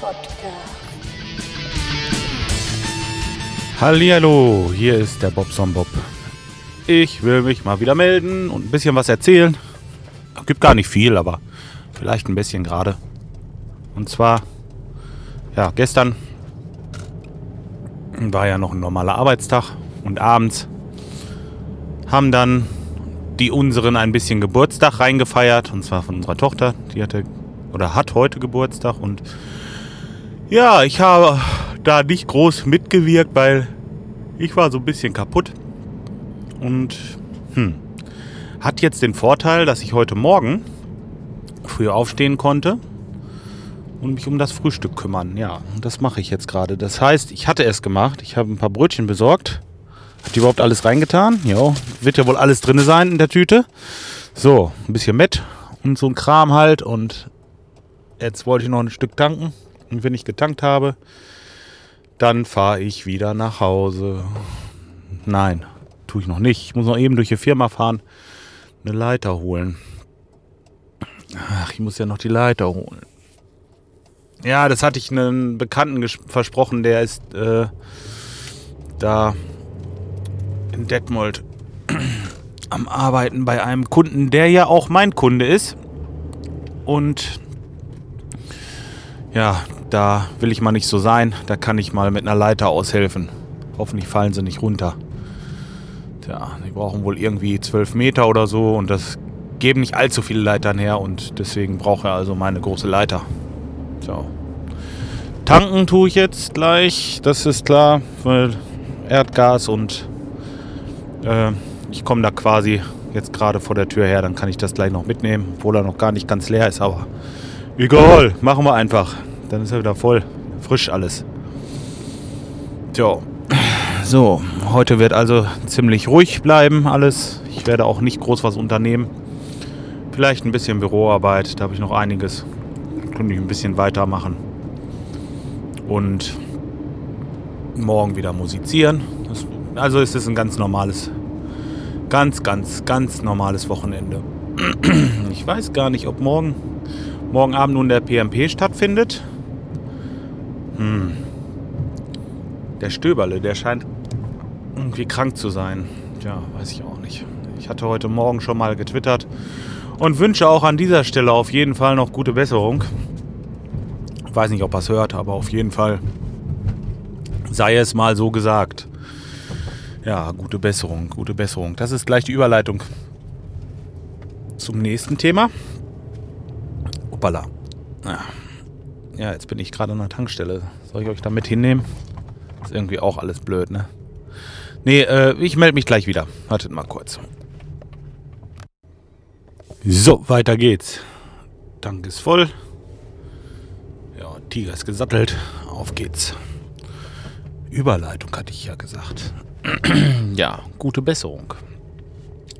Podcast. Hallihallo, hier ist der Bobson Bob. Ich will mich mal wieder melden und ein bisschen was erzählen. Gibt gar nicht viel, aber vielleicht ein bisschen gerade. Und zwar, ja, gestern war ja noch ein normaler Arbeitstag und abends haben dann die unseren ein bisschen Geburtstag reingefeiert und zwar von unserer Tochter, die hatte oder hat heute Geburtstag und ja, ich habe da nicht groß mitgewirkt, weil ich war so ein bisschen kaputt und hm, hat jetzt den Vorteil, dass ich heute Morgen früh aufstehen konnte und mich um das Frühstück kümmern. Ja, und das mache ich jetzt gerade. Das heißt, ich hatte es gemacht. Ich habe ein paar Brötchen besorgt. Hat die überhaupt alles reingetan? Ja, wird ja wohl alles drin sein in der Tüte. So, ein bisschen Met und so ein Kram halt. Und jetzt wollte ich noch ein Stück tanken. Und wenn ich getankt habe, dann fahre ich wieder nach Hause. Nein, tue ich noch nicht. Ich muss noch eben durch die Firma fahren, eine Leiter holen. Ach, ich muss ja noch die Leiter holen. Ja, das hatte ich einem Bekannten versprochen, der ist äh, da in Detmold am Arbeiten bei einem Kunden, der ja auch mein Kunde ist. Und ja, da will ich mal nicht so sein. Da kann ich mal mit einer Leiter aushelfen. Hoffentlich fallen sie nicht runter. Tja, die brauchen wohl irgendwie 12 Meter oder so und das geben nicht allzu viele Leitern her und deswegen brauche er also meine große Leiter. So. Tanken tue ich jetzt gleich, das ist klar, weil Erdgas und äh, ich komme da quasi jetzt gerade vor der Tür her, dann kann ich das gleich noch mitnehmen, obwohl er noch gar nicht ganz leer ist, aber egal, machen wir einfach. Dann ist er wieder voll, frisch alles. Tja, so, heute wird also ziemlich ruhig bleiben alles. Ich werde auch nicht groß was unternehmen. Vielleicht ein bisschen Büroarbeit, da habe ich noch einiges. Könnte ich ein bisschen weitermachen. Und morgen wieder musizieren. Das, also ist es ein ganz normales, ganz, ganz, ganz normales Wochenende. Ich weiß gar nicht, ob morgen, morgen Abend nun der PMP stattfindet. Hm. Der Stöberle, der scheint irgendwie krank zu sein. Ja, weiß ich auch nicht. Ich hatte heute Morgen schon mal getwittert und wünsche auch an dieser Stelle auf jeden Fall noch gute Besserung. Ich weiß nicht, ob er es hört, aber auf jeden Fall sei es mal so gesagt. Ja, gute Besserung, gute Besserung. Das ist gleich die Überleitung zum nächsten Thema. Hoppala. Ja, jetzt bin ich gerade an der Tankstelle. Soll ich euch da mit hinnehmen? Ist irgendwie auch alles blöd, ne? Nee, äh, ich melde mich gleich wieder. Wartet mal kurz. So, weiter geht's. Tank ist voll. Ja, Tiger ist gesattelt. Auf geht's. Überleitung hatte ich ja gesagt. ja, gute Besserung.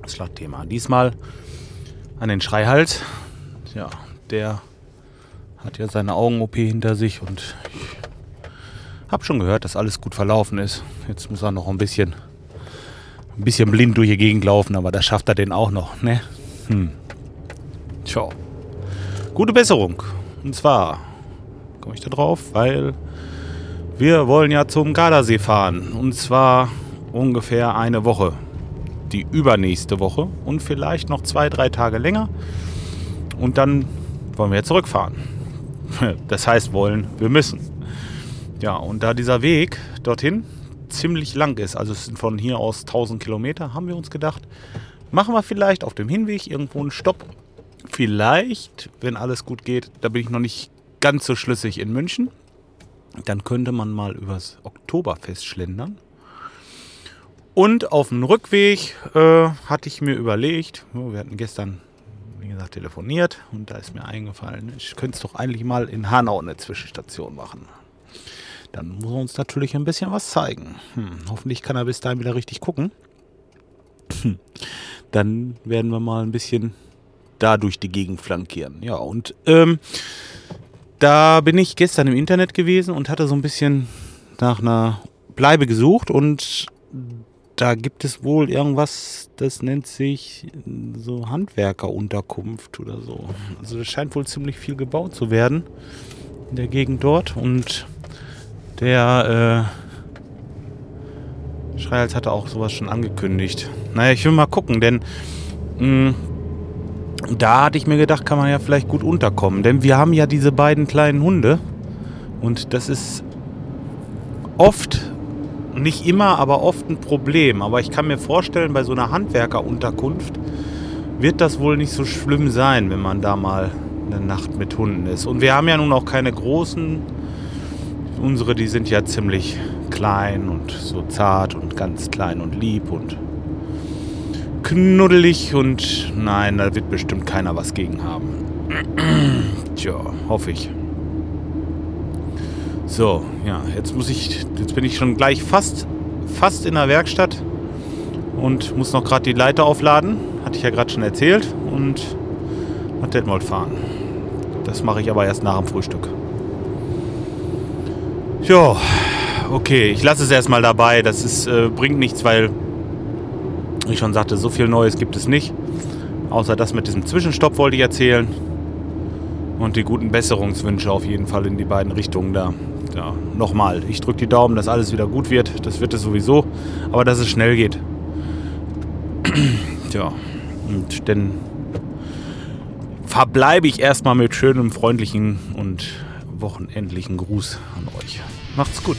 Das Schlagthema. Diesmal an den Schreihals. Ja, der hat ja seine Augen-OP hinter sich und ich hab schon gehört, dass alles gut verlaufen ist. Jetzt muss er noch ein bisschen, ein bisschen blind durch die Gegend laufen, aber da schafft er den auch noch, ne? Hm. Tja. Gute Besserung. Und zwar komme ich da drauf, weil wir wollen ja zum Gardasee fahren. Und zwar ungefähr eine Woche. Die übernächste Woche und vielleicht noch zwei, drei Tage länger. Und dann wollen wir ja zurückfahren. Das heißt wollen, wir müssen. Ja, und da dieser Weg dorthin ziemlich lang ist, also es sind von hier aus 1000 Kilometer, haben wir uns gedacht, machen wir vielleicht auf dem Hinweg irgendwo einen Stopp. Vielleicht, wenn alles gut geht, da bin ich noch nicht ganz so schlüssig in München, dann könnte man mal übers Oktoberfest schlendern. Und auf dem Rückweg äh, hatte ich mir überlegt, wir hatten gestern, gesagt, telefoniert und da ist mir eingefallen, ich könnte es doch eigentlich mal in Hanau eine Zwischenstation machen. Dann muss er uns natürlich ein bisschen was zeigen. Hm, hoffentlich kann er bis dahin wieder richtig gucken. Hm, dann werden wir mal ein bisschen da durch die Gegend flankieren. Ja, und ähm, da bin ich gestern im Internet gewesen und hatte so ein bisschen nach einer Bleibe gesucht und da gibt es wohl irgendwas, das nennt sich so Handwerkerunterkunft oder so. Also das scheint wohl ziemlich viel gebaut zu werden. in der Gegend dort und der äh, Schreihals hatte auch sowas schon angekündigt. Naja, ich will mal gucken, denn mh, da hatte ich mir gedacht, kann man ja vielleicht gut unterkommen. Denn wir haben ja diese beiden kleinen Hunde und das ist oft, nicht immer, aber oft ein Problem. Aber ich kann mir vorstellen, bei so einer Handwerkerunterkunft wird das wohl nicht so schlimm sein, wenn man da mal eine Nacht mit Hunden ist. Und wir haben ja nun auch keine großen. Unsere, die sind ja ziemlich klein und so zart und ganz klein und lieb und knuddelig und nein, da wird bestimmt keiner was gegen haben. Tja, hoffe ich. So, ja, jetzt muss ich, jetzt bin ich schon gleich fast, fast in der Werkstatt und muss noch gerade die Leiter aufladen. Hatte ich ja gerade schon erzählt und nach Detmold fahren. Das mache ich aber erst nach dem Frühstück. Ja, okay, ich lasse es erstmal dabei. Das ist, äh, bringt nichts, weil ich schon sagte, so viel Neues gibt es nicht. Außer das mit diesem Zwischenstopp wollte ich erzählen. Und die guten Besserungswünsche auf jeden Fall in die beiden Richtungen da. Ja, nochmal, ich drücke die Daumen, dass alles wieder gut wird. Das wird es sowieso. Aber dass es schnell geht. Tja, und dann verbleibe ich erstmal mit schönem, freundlichen und wochenendlichen Gruß an euch. Macht's gut.